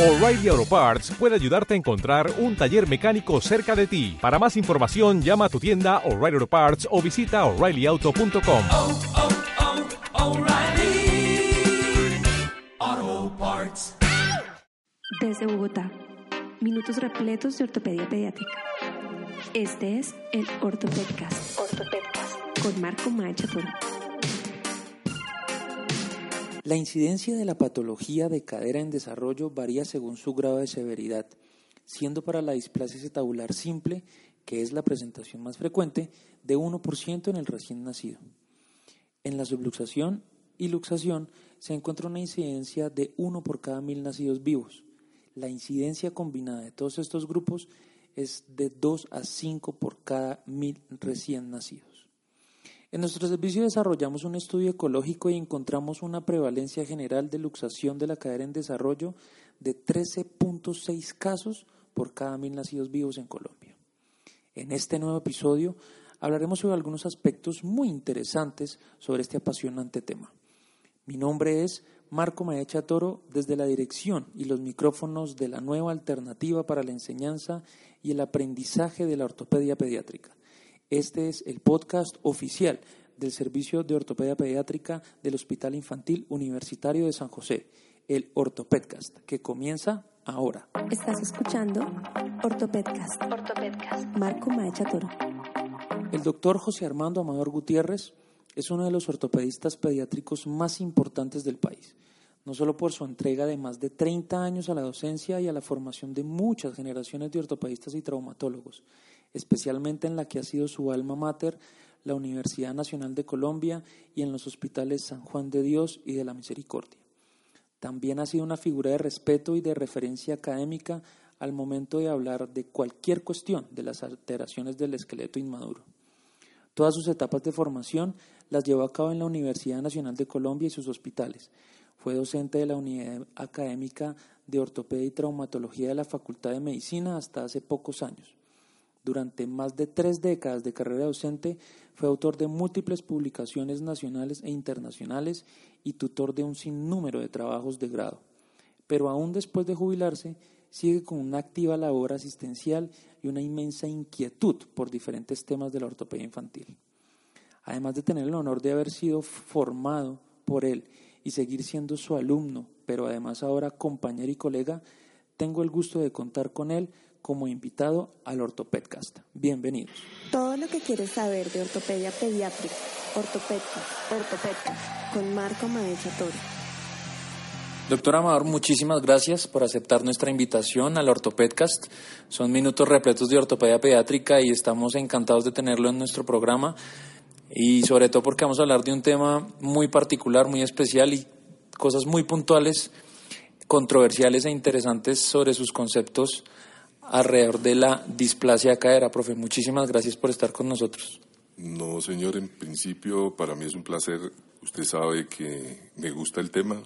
O'Reilly Auto Parts puede ayudarte a encontrar un taller mecánico cerca de ti. Para más información, llama a tu tienda O'Reilly Auto Parts o visita oreillyauto.com. oh, oh, Parts. Desde Bogotá, minutos repletos de ortopedia pediátrica. Este es el Ortopedcast. Ortopedcast con Marco Maecha Toro. La incidencia de la patología de cadera en desarrollo varía según su grado de severidad, siendo para la displasia acetabular simple, que es la presentación más frecuente, de 1% en el recién nacido. En la subluxación y luxación se encuentra una incidencia de 1 por cada mil nacidos vivos. La incidencia combinada de todos estos grupos es de 2 a 5 por cada mil recién nacidos. En nuestro servicio desarrollamos un estudio ecológico y encontramos una prevalencia general de luxación de la cadera en desarrollo de 13.6 casos por cada mil nacidos vivos en Colombia. En este nuevo episodio hablaremos sobre algunos aspectos muy interesantes sobre este apasionante tema. Mi nombre es Marco Maecha Toro desde la dirección y los micrófonos de la nueva alternativa para la enseñanza y el aprendizaje de la ortopedia pediátrica. Este es el podcast oficial del Servicio de Ortopedia Pediátrica del Hospital Infantil Universitario de San José, el Ortopedcast, que comienza ahora. Estás escuchando Ortopedcast. Ortopedcast. Marco Maecha Toro. El doctor José Armando Amador Gutiérrez es uno de los ortopedistas pediátricos más importantes del país, no solo por su entrega de más de 30 años a la docencia y a la formación de muchas generaciones de ortopedistas y traumatólogos, especialmente en la que ha sido su alma mater, la Universidad Nacional de Colombia y en los hospitales San Juan de Dios y de la Misericordia. También ha sido una figura de respeto y de referencia académica al momento de hablar de cualquier cuestión de las alteraciones del esqueleto inmaduro. Todas sus etapas de formación las llevó a cabo en la Universidad Nacional de Colombia y sus hospitales. Fue docente de la Unidad Académica de Ortopedia y Traumatología de la Facultad de Medicina hasta hace pocos años. Durante más de tres décadas de carrera docente, fue autor de múltiples publicaciones nacionales e internacionales y tutor de un sinnúmero de trabajos de grado. Pero aún después de jubilarse, sigue con una activa labor asistencial y una inmensa inquietud por diferentes temas de la ortopedia infantil. Además de tener el honor de haber sido formado por él y seguir siendo su alumno, pero además ahora compañero y colega, tengo el gusto de contar con él como invitado al Ortopedcast. Bienvenidos. Todo lo que quieres saber de ortopedia pediátrica. Ortopedcast. Ortopedcast. Con Marco Maecha Toro. Doctor Amador, muchísimas gracias por aceptar nuestra invitación al Ortopedcast. Son minutos repletos de ortopedia pediátrica y estamos encantados de tenerlo en nuestro programa y sobre todo porque vamos a hablar de un tema muy particular, muy especial y cosas muy puntuales, controversiales e interesantes sobre sus conceptos alrededor de la displasia de cadera. Profe, muchísimas gracias por estar con nosotros. No, señor, en principio para mí es un placer. Usted sabe que me gusta el tema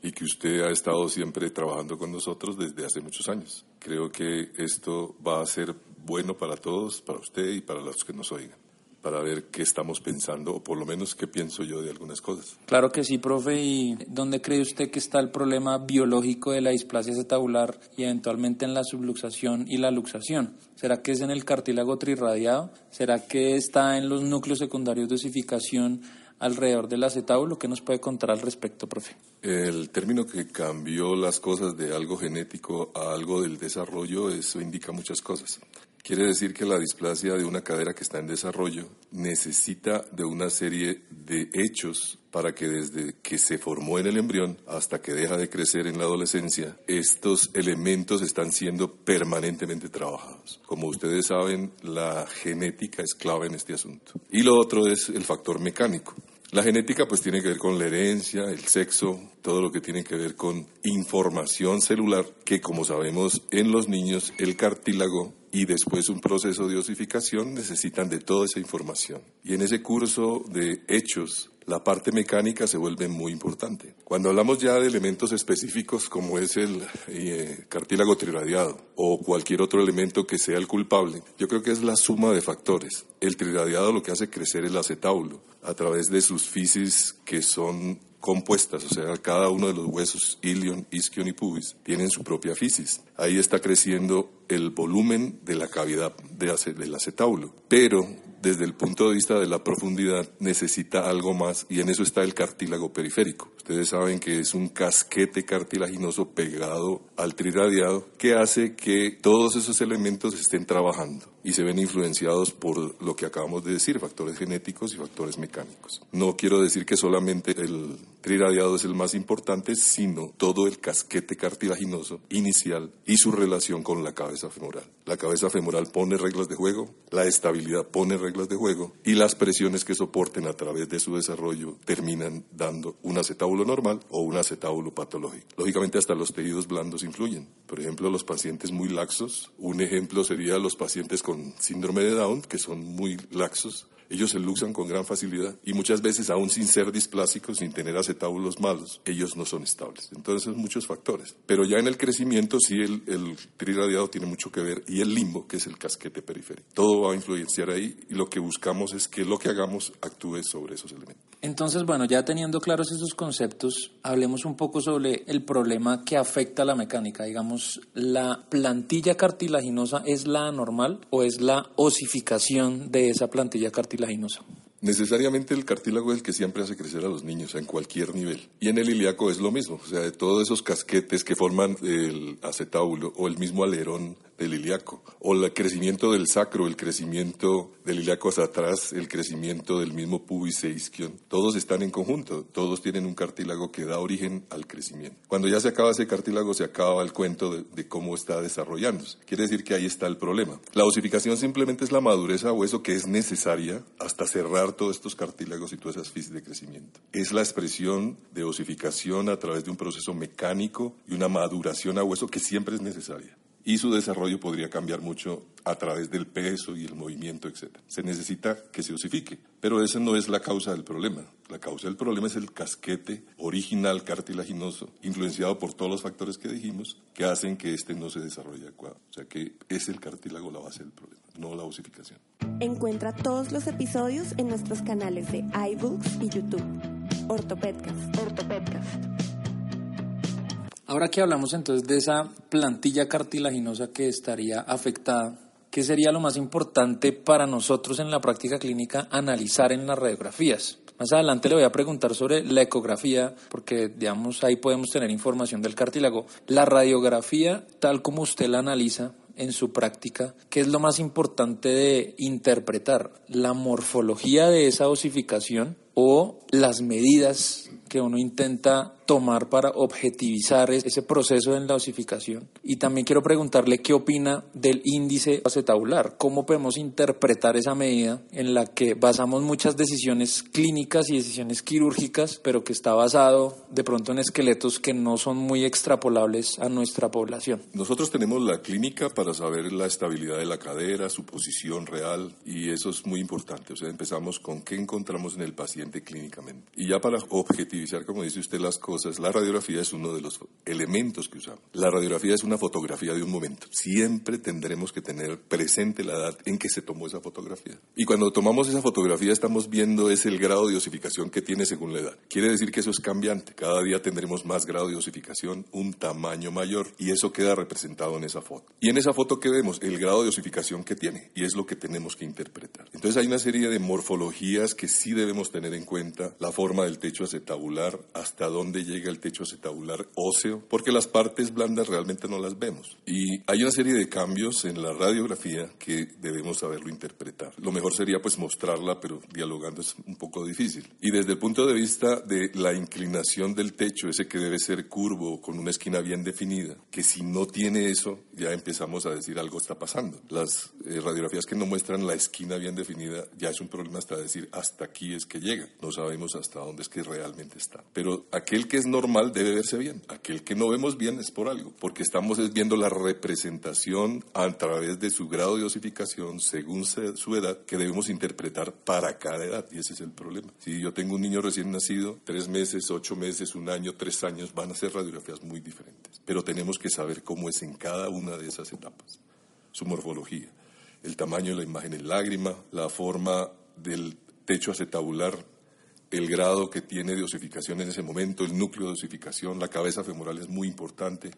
y que usted ha estado siempre trabajando con nosotros desde hace muchos años. Creo que esto va a ser bueno para todos, para usted y para los que nos oigan, para ver qué estamos pensando o por lo menos qué pienso yo de algunas cosas. Claro que sí, profe. ¿Y dónde cree usted que está el problema biológico de la displasia acetabular y eventualmente en la subluxación y la luxación? ¿Será que es en el cartílago trirradiado? ¿Será que está en los núcleos secundarios de osificación alrededor del acetábulo? ¿Qué nos puede contar al respecto, profe? El término que cambió las cosas de algo genético a algo del desarrollo, eso indica muchas cosas. Quiere decir que la displasia de una cadera que está en desarrollo necesita de una serie de hechos para que desde que se formó en el embrión hasta que deja de crecer en la adolescencia, estos elementos están siendo permanentemente trabajados. Como ustedes saben, la genética es clave en este asunto. Y lo otro es el factor mecánico. La genética pues tiene que ver con la herencia, el sexo, todo lo que tiene que ver con información celular, que como sabemos en los niños el cartílago y después un proceso de osificación necesitan de toda esa información. Y en ese curso de hechos, la parte mecánica se vuelve muy importante. Cuando hablamos ya de elementos específicos como es el eh, cartílago triradiado o cualquier otro elemento que sea el culpable, yo creo que es la suma de factores. El triradiado lo que hace crecer el acetábulo a través de sus fisis que son compuestas, o sea, cada uno de los huesos, ilion, isquion y pubis, tienen su propia fisis. Ahí está creciendo el volumen de la cavidad del acetábulo, pero desde el punto de vista de la profundidad necesita algo más y en eso está el cartílago periférico. Ustedes saben que es un casquete cartilaginoso pegado al triradiado que hace que todos esos elementos estén trabajando y se ven influenciados por lo que acabamos de decir, factores genéticos y factores mecánicos. No quiero decir que solamente el triradiado es el más importante, sino todo el casquete cartilaginoso inicial y su relación con la cabeza femoral. La cabeza femoral pone reglas de juego, la estabilidad pone reglas de juego y las presiones que soporten a través de su desarrollo terminan dando un acetábulo normal o un acetábulo patológico. Lógicamente hasta los tejidos blandos influyen. Por ejemplo, los pacientes muy laxos, un ejemplo sería los pacientes con síndrome de Down, que son muy laxos, ellos se luxan con gran facilidad y muchas veces, aún sin ser displásicos, sin tener acetábulos malos, ellos no son estables. Entonces, muchos factores. Pero ya en el crecimiento, sí, el, el triradiado tiene mucho que ver y el limbo, que es el casquete periférico. Todo va a influenciar ahí y lo que buscamos es que lo que hagamos actúe sobre esos elementos. Entonces, bueno, ya teniendo claros esos conceptos, hablemos un poco sobre el problema que afecta a la mecánica. Digamos, ¿la plantilla cartilaginosa es la anormal o es la osificación de esa plantilla cartilaginosa? Necesariamente el cartílago es el que siempre hace crecer a los niños en cualquier nivel. Y en el ilíaco es lo mismo, o sea, de todos esos casquetes que forman el acetábulo o el mismo alerón del ilíaco, o el crecimiento del sacro, el crecimiento del ilíaco hacia atrás, el crecimiento del mismo pubis e isquion, todos están en conjunto, todos tienen un cartílago que da origen al crecimiento. Cuando ya se acaba ese cartílago, se acaba el cuento de, cómo está desarrollándose. Quiere decir que ahí está el problema. La osificación simplemente es la madurez a hueso que es necesaria hasta cerrar todos estos cartílagos y todas esas fisis de crecimiento. Es la expresión de osificación a través de un proceso mecánico y una maduración a hueso que siempre es necesaria. Y su desarrollo podría cambiar mucho a través del peso y el movimiento, etc. Se necesita que se osifique, pero esa no es la causa del problema. La causa del problema es el casquete original cartilaginoso, influenciado por todos los factores que dijimos, que hacen que este no se desarrolle adecuado. O sea que es el cartílago la base del problema, no la osificación. Encuentra todos los episodios en nuestros canales de iBooks y YouTube. Ortopedcast. Ortopedcast. Ahora que hablamos entonces de esa plantilla cartilaginosa que estaría afectada, ¿qué sería lo más importante para nosotros en la práctica clínica analizar en las radiografías? Más adelante le voy a preguntar sobre la ecografía, porque digamos ahí podemos tener información del cartílago. La radiografía, tal como usted la analiza en su práctica, ¿qué es lo más importante de interpretar? ¿La morfología de esa osificación o las medidas que uno intenta tomar para objetivizar es- ese proceso en la osificación. Y también quiero preguntarle qué opina del índice acetabular, cómo podemos interpretar esa medida en la que basamos muchas decisiones clínicas y decisiones quirúrgicas, pero que está basado de pronto en esqueletos que no son muy extrapolables a nuestra población. Nosotros tenemos la clínica para saber la estabilidad de la cadera, su posición real, y eso es muy importante. O sea, empezamos con qué encontramos en el paciente clínicamente. Y ya para objetivizar, como dice usted, las cosas, la radiografía es uno de los elementos que usamos. La radiografía es una fotografía de un momento. Siempre tendremos que tener presente la edad en que se tomó esa fotografía. Y cuando tomamos esa fotografía estamos viendo es el grado de osificación que tiene según la edad. Quiere decir que eso es cambiante. Cada día tendremos más grado de osificación, un tamaño mayor, y eso queda representado en esa foto. Y en esa foto que vemos, el grado de osificación que tiene, y es lo que tenemos que interpretar. Entonces hay una serie de morfologías que sí debemos tener en cuenta, la forma del techo acetabular, hasta dónde llega el techo acetabular óseo, porque las partes blandas realmente no las vemos. Y hay una serie de cambios en la radiografía que debemos saberlo interpretar. Lo mejor sería pues mostrarla, pero dialogando es un poco difícil. Y desde el punto de vista de la inclinación del techo, ese que debe ser curvo, con una esquina bien definida, que si no tiene eso, ya empezamos a decir algo está pasando. Las eh, radiografías que no muestran la esquina bien definida, ya es un problema hasta decir hasta aquí es que llega. No sabemos hasta dónde es que realmente está. Pero aquel que es normal debe verse bien. Aquel que no vemos bien es por algo, porque estamos es viendo la representación a través de su grado de osificación según se- su edad que debemos interpretar para cada edad y ese es el problema. Si yo tengo un niño recién nacido, tres meses, ocho meses, un año, tres años, van a ser radiografías muy diferentes, pero tenemos que saber cómo es en cada una de esas etapas, su morfología, el tamaño de la imagen en lágrima, la forma del techo acetabular el grado que tiene de osificación en ese momento, el núcleo de osificación, la cabeza femoral es muy importante,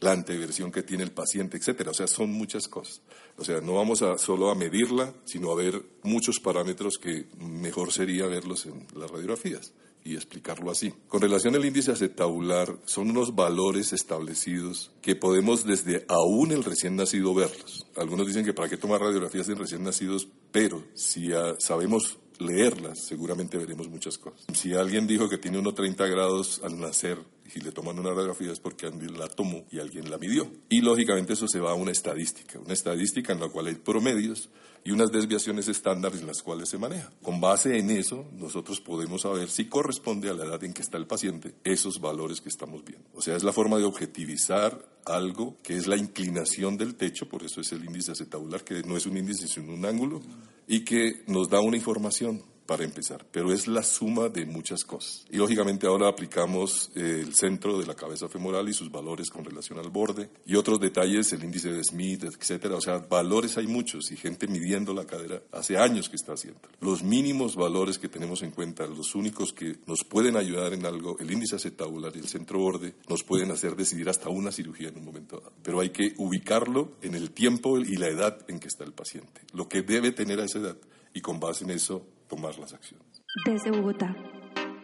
la anteversión que tiene el paciente, etcétera. O sea, son muchas cosas. O sea, no vamos solo a medirla, sino a ver muchos parámetros que mejor sería verlos en las radiografías y explicarlo así. Con relación al índice acetabular, son unos valores establecidos que podemos desde aún el recién nacido verlos. Algunos dicen que para qué tomar radiografías en recién nacidos, pero si sabemos leerlas, seguramente veremos muchas cosas. Si alguien dijo que tiene unos 30 grados al nacer y le toman una radiografía es porque alguien la tomó y alguien la midió. Y lógicamente eso se va a una estadística, una estadística en la cual hay promedios y unas desviaciones estándares en las cuales se maneja. Con base en eso, nosotros podemos saber si corresponde a la edad en que está el paciente esos valores que estamos viendo. O sea, es la forma de objetivizar algo que es la inclinación del techo, por eso es el índice acetabular, que no es un índice sino un ángulo, y que nos da una información para empezar, pero es la suma de muchas cosas. Y lógicamente ahora aplicamos eh, el centro de la cabeza femoral y sus valores con relación al borde y otros detalles, el índice de Smith, etcétera. O sea, valores hay muchos y gente midiendo la cadera hace años que está haciendo. Los mínimos valores que tenemos en cuenta, los únicos que nos pueden ayudar en algo, el índice acetabular y el centro borde, nos pueden hacer decidir hasta una cirugía en un momento dado. Pero hay que ubicarlo en el tiempo y la edad en que está el paciente, lo que debe tener a esa edad y con base en eso tomar las acciones. Desde Bogotá,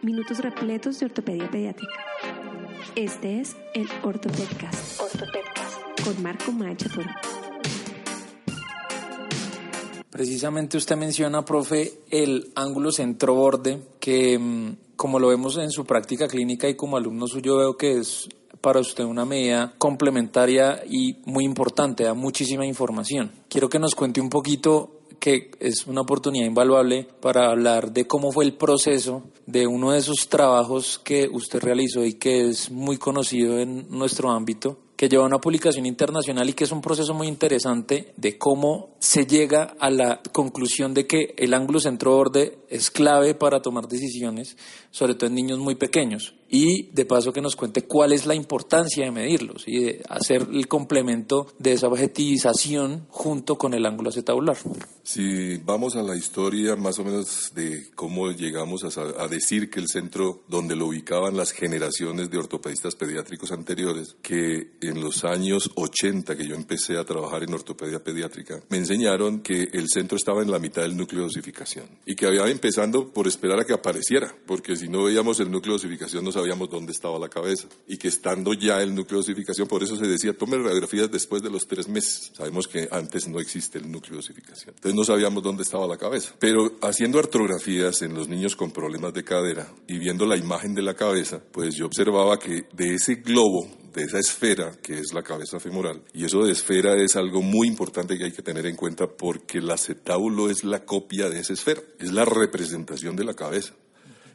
minutos repletos de ortopedia pediátrica. Este es el Ortopedcast. Ortopedcast con Marco Machator. Precisamente usted menciona, profe, el ángulo centro-borde, que mm, como lo vemos en su práctica clínica y como alumno suyo veo que es para usted una medida complementaria y muy importante, da muchísima información. Quiero que nos cuente un poquito que es una oportunidad invaluable para hablar de cómo fue el proceso de uno de esos trabajos que usted realizó y que es muy conocido en nuestro ámbito, que lleva una publicación internacional y que es un proceso muy interesante de cómo se llega a la conclusión de que el ángulo centro-borde es clave para tomar decisiones, sobre todo en niños muy pequeños. Y de paso que nos cuente cuál es la importancia de medirlos y de hacer el complemento de esa objetivización junto con el ángulo acetabular. Si vamos a la historia más o menos de cómo llegamos a, a decir que el centro donde lo ubicaban las generaciones de ortopedistas pediátricos anteriores, que en los años 80 que yo empecé a trabajar en ortopedia pediátrica, me enseñaron que el centro estaba en la mitad del núcleo de osificación y que había empezando por esperar a que apareciera, porque si no veíamos el núcleo de osificación no sabíamos dónde estaba la cabeza y que estando ya el núcleo de osificación, por eso se decía, tome radiografías después de los tres meses. Sabemos que antes no existe el núcleo de osificación. Entonces no sabíamos dónde estaba la cabeza. Pero haciendo artrografías en los niños con problemas de cadera y viendo la imagen de la cabeza, pues yo observaba que de ese globo de esa esfera que es la cabeza femoral. Y eso de esfera es algo muy importante que hay que tener en cuenta porque el acetábulo es la copia de esa esfera, es la representación de la cabeza.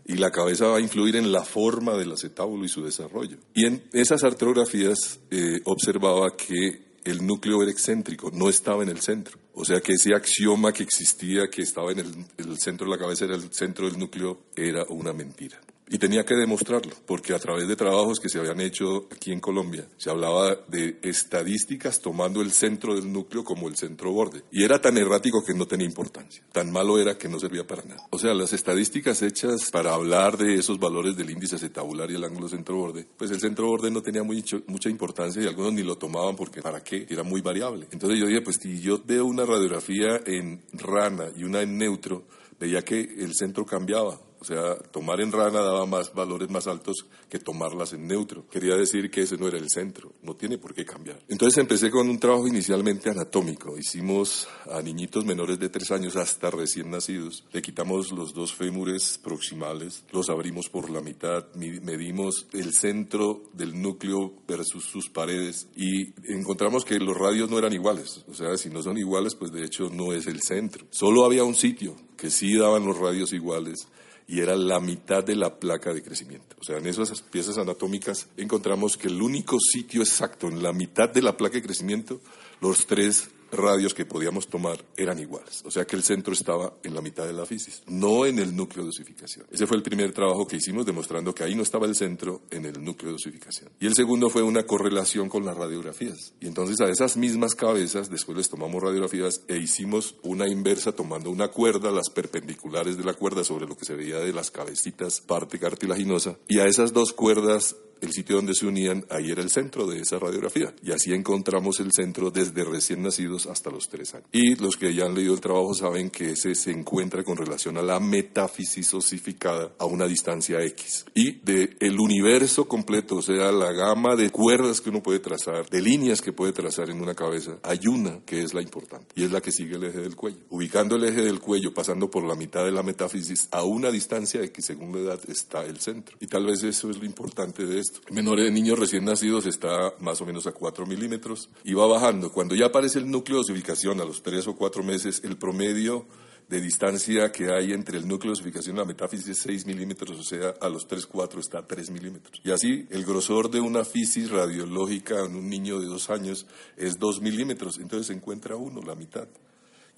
Y la cabeza va a influir en la forma del acetábulo y su desarrollo. Y en esas artrografías eh, observaba que el núcleo era excéntrico, no estaba en el centro. O sea que ese axioma que existía, que estaba en el, el centro de la cabeza, era el centro del núcleo, era una mentira. Y tenía que demostrarlo, porque a través de trabajos que se habían hecho aquí en Colombia, se hablaba de estadísticas tomando el centro del núcleo como el centro borde. Y era tan errático que no tenía importancia. Tan malo era que no servía para nada. O sea, las estadísticas hechas para hablar de esos valores del índice acetabular y el ángulo centro-borde, pues el centro-borde no tenía mucha importancia y algunos ni lo tomaban porque ¿para qué? Era muy variable. Entonces yo dije, pues si yo veo una radiografía en rana y una en neutro, veía que el centro cambiaba o sea, tomar en rana daba más valores más altos que tomarlas en neutro. Quería decir que ese no era el centro, no tiene por qué cambiar. Entonces empecé con un trabajo inicialmente anatómico. Hicimos a niñitos menores de tres años hasta recién nacidos. Le quitamos los dos fémures proximales, los abrimos por la mitad, medimos el centro del núcleo versus sus paredes y encontramos que los radios no eran iguales. O sea, si no son iguales, pues de hecho no es el centro. Solo había un sitio que sí daban los radios iguales y era la mitad de la placa de crecimiento. O sea, en esas piezas anatómicas encontramos que el único sitio exacto en la mitad de la placa de crecimiento, los tres radios que podíamos tomar eran iguales. O sea que el centro estaba en la mitad de la fisis, no en el núcleo de osificación. Ese fue el primer trabajo que hicimos demostrando que ahí no estaba el centro en el núcleo de osificación. Y el segundo fue una correlación con las radiografías. Y entonces a esas mismas cabezas después les tomamos radiografías e hicimos una inversa tomando una cuerda, las perpendiculares de la cuerda sobre lo que se veía de las cabecitas, parte cartilaginosa, y a esas dos cuerdas el sitio donde se unían, ahí era el centro de esa radiografía. Y así encontramos el centro desde recién nacidos hasta los tres años. Y los que ya han leído el trabajo saben que ese se encuentra con relación a la metáfisis osificada a una distancia X. Y de el universo completo, o sea, la gama de cuerdas que uno puede trazar, de líneas que puede trazar en una cabeza, hay una que es la importante. Y es la que sigue el eje del cuello. Ubicando el eje del cuello, pasando por la mitad de la metáfisis, a una distancia X según la edad está el centro. Y tal vez eso es lo importante de. El menor de niños recién nacidos está más o menos a 4 milímetros y va bajando. Cuando ya aparece el núcleo de osificación a los 3 o 4 meses, el promedio de distancia que hay entre el núcleo de osificación y la metáfisis es 6 milímetros, o sea, a los 3, 4 está a 3 milímetros. Y así, el grosor de una fisis radiológica en un niño de 2 años es 2 milímetros, entonces se encuentra uno, la mitad.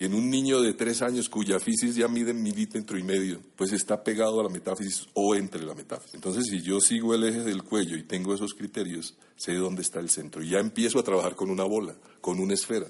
Y en un niño de tres años cuya fisis ya mide milímetro y medio, pues está pegado a la metáfisis o entre la metáfisis. Entonces, si yo sigo el eje del cuello y tengo esos criterios, sé dónde está el centro. Y ya empiezo a trabajar con una bola, con una esfera.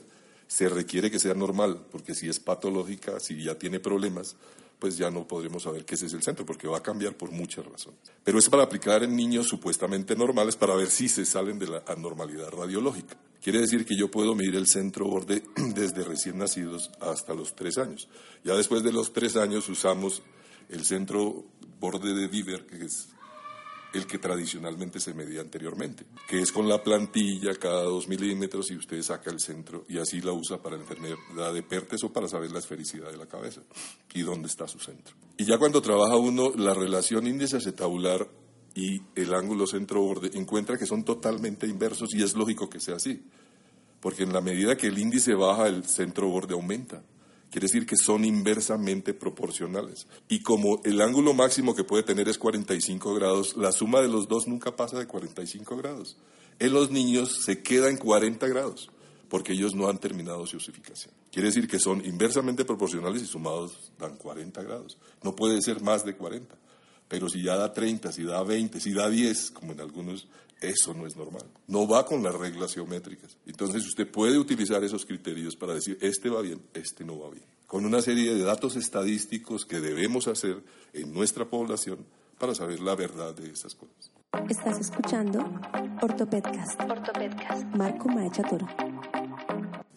Se requiere que sea normal, porque si es patológica, si ya tiene problemas, pues ya no podremos saber que ese es el centro, porque va a cambiar por muchas razones. Pero es para aplicar en niños supuestamente normales para ver si se salen de la anormalidad radiológica. Quiere decir que yo puedo medir el centro borde desde recién nacidos hasta los tres años. Ya después de los tres años usamos el centro borde de Diver, que es el que tradicionalmente se medía anteriormente, que es con la plantilla cada dos milímetros y usted saca el centro y así la usa para la enfermedad de Pertes o para saber la esfericidad de la cabeza y dónde está su centro. Y ya cuando trabaja uno la relación índice acetabular y el ángulo centro-borde, encuentra que son totalmente inversos y es lógico que sea así, porque en la medida que el índice baja, el centro-borde aumenta. Quiere decir que son inversamente proporcionales. Y como el ángulo máximo que puede tener es 45 grados, la suma de los dos nunca pasa de 45 grados. En los niños se queda en 40 grados, porque ellos no han terminado su osificación. Quiere decir que son inversamente proporcionales y sumados dan 40 grados. No puede ser más de 40. Pero si ya da 30, si da 20, si da 10, como en algunos, eso no es normal. No va con las reglas geométricas. Entonces usted puede utilizar esos criterios para decir, este va bien, este no va bien. Con una serie de datos estadísticos que debemos hacer en nuestra población para saber la verdad de esas cosas. Estás escuchando Ortopedcast. Ortopedcast. Marco Maecha Toro.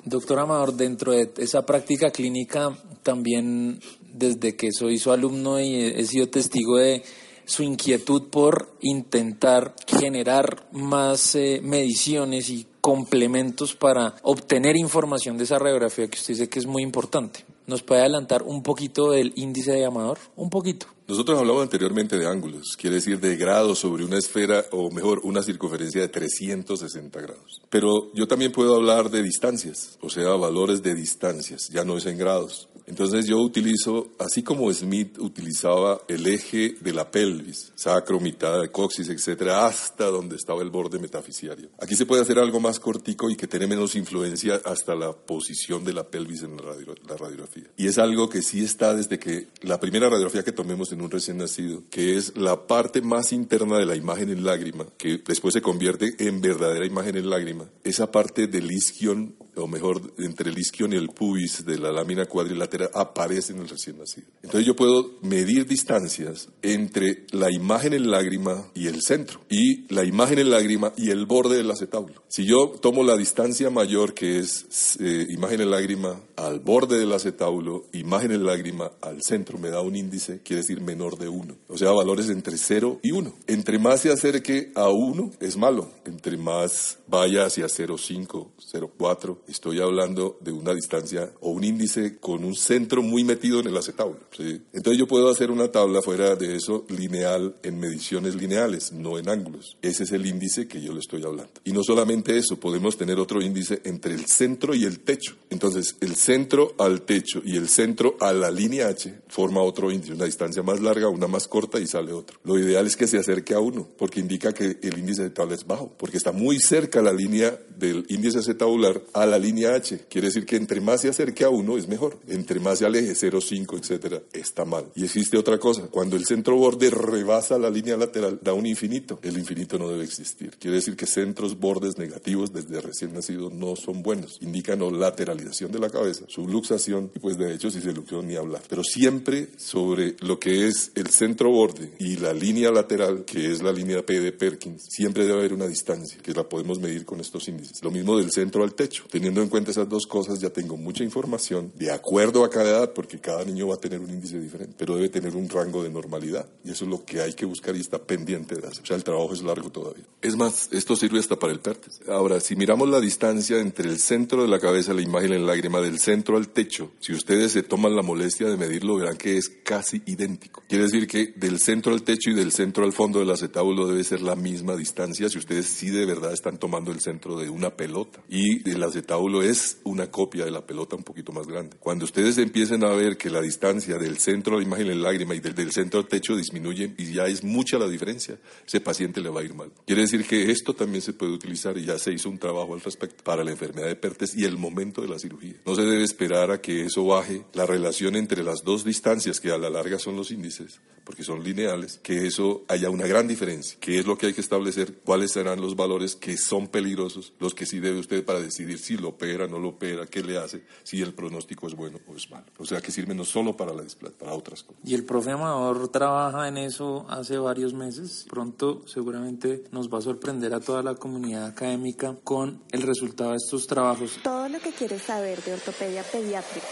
Doctor Amador, dentro de esa práctica clínica, también desde que soy su alumno y he he sido testigo de su inquietud por intentar generar más eh, mediciones y complementos para obtener información de esa radiografía que usted dice que es muy importante. ¿Nos puede adelantar un poquito del índice de Amador? Un poquito. Nosotros hablamos anteriormente de ángulos, quiere decir de grados sobre una esfera o mejor una circunferencia de 360 grados. Pero yo también puedo hablar de distancias, o sea, valores de distancias, ya no es en grados. Entonces yo utilizo, así como Smith utilizaba el eje de la pelvis, sacro, mitad, coxis, etcétera, hasta donde estaba el borde metafisiario. Aquí se puede hacer algo más cortico y que tiene menos influencia hasta la posición de la pelvis en la, radio- la radiografía. Y es algo que sí está desde que la primera radiografía que tomemos en un recién nacido, que es la parte más interna de la imagen en lágrima, que después se convierte en verdadera imagen en lágrima. Esa parte del isquion, o mejor, entre el isquion y el pubis de la lámina cuadrilateral aparece en el recién nacido. Entonces yo puedo medir distancias entre la imagen en lágrima y el centro, y la imagen en lágrima y el borde del acetábulo. Si yo tomo la distancia mayor, que es eh, imagen en lágrima al borde del acetábulo, imagen en lágrima al centro, me da un índice, quiere decir menor de 1. O sea, valores entre 0 y 1. Entre más se acerque a 1 es malo, entre más vaya hacia 0,5, 0,4, estoy hablando de una distancia o un índice con un centro muy metido en el acetábulo. ¿sí? Entonces yo puedo hacer una tabla fuera de eso lineal en mediciones lineales, no en ángulos. Ese es el índice que yo le estoy hablando. Y no solamente eso, podemos tener otro índice entre el centro y el techo. Entonces, el centro al techo y el centro a la línea H forma otro índice, una distancia más larga, una más corta y sale otro. Lo ideal es que se acerque a uno, porque indica que el índice acetabulado es bajo, porque está muy cerca la línea del índice acetabular a la línea H. Quiere decir que entre más se acerque a uno es mejor, entre más se aleje 0, 5, etcétera, está mal. Y existe otra cosa, cuando el centro borde rebasa la línea lateral, da un infinito. El infinito no debe existir. Quiere decir que centros bordes negativos desde recién nacido no son buenos. Indican o lateralización de la cabeza, subluxación y pues de hecho si se luxó ni hablar. Pero siempre sobre lo que es el centro borde y la línea lateral, que es la línea P de Perkins, siempre debe haber una distancia que la podemos medir con estos índices. Lo mismo del centro al techo. Teniendo en cuenta esas dos cosas ya tengo mucha información de acuerdo a cada edad, porque cada niño va a tener un índice diferente, pero debe tener un rango de normalidad. Y eso es lo que hay que buscar y está pendiente de hacer. O sea, el trabajo es largo todavía. Es más, esto sirve hasta para el PERTES. Ahora, si miramos la distancia entre el centro de la cabeza, la imagen en lágrima, del centro al techo, si ustedes se toman la molestia de medirlo, verán que es casi idéntico. Quiere decir que del centro al techo y del centro al fondo del acetábulo debe ser la misma distancia si ustedes sí de verdad están tomando el centro de una pelota. Y el acetábulo es una copia de la pelota un poquito más grande. Cuando ustedes empiecen a ver que la distancia del centro de la imagen en lágrima y del, del centro al techo disminuye y ya es mucha la diferencia, ese paciente le va a ir mal. Quiere decir que esto también se puede utilizar y ya se hizo un trabajo al respecto para la enfermedad de Pertes y el momento de la cirugía. No se debe esperar a que eso baje la relación entre las dos distancias que a la larga son los índices, porque son lineales, que eso haya una gran diferencia, que es lo que hay que establecer, cuáles serán los valores que son peligrosos, los que sí debe usted para decidir si lo opera, no lo opera, qué le hace, si el pronóstico es bueno o es malo. O sea, que sirve no solo para la displasia, para otras cosas. Y el profe Amador trabaja en eso hace varios meses. Pronto seguramente nos va a sorprender a toda la comunidad académica con el resultado de estos trabajos. Todo lo que quieres saber de ortopedia pediátrica,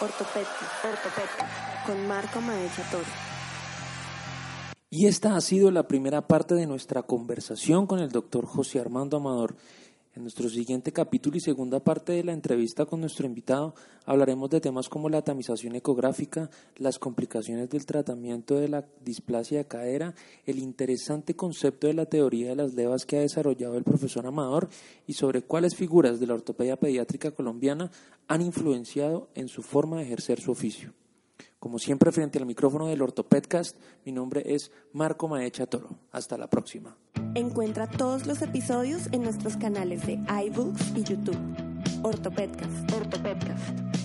ortopedia, ortopedia, con Marco Maecha Toro. Y esta ha sido la primera parte de nuestra conversación con el doctor José Armando Amador. En nuestro siguiente capítulo y segunda parte de la entrevista con nuestro invitado hablaremos de temas como la tamización ecográfica, las complicaciones del tratamiento de la displasia de cadera, el interesante concepto de la teoría de las levas que ha desarrollado el profesor Amador y sobre cuáles figuras de la ortopedia pediátrica colombiana han influenciado en su forma de ejercer su oficio. Como siempre, frente al micrófono del Ortopedcast, mi nombre es Marco Maecha Toro. Hasta la próxima. Encuentra todos los episodios en nuestros canales de iBooks y YouTube. Ortopedcast. Ortopedcast.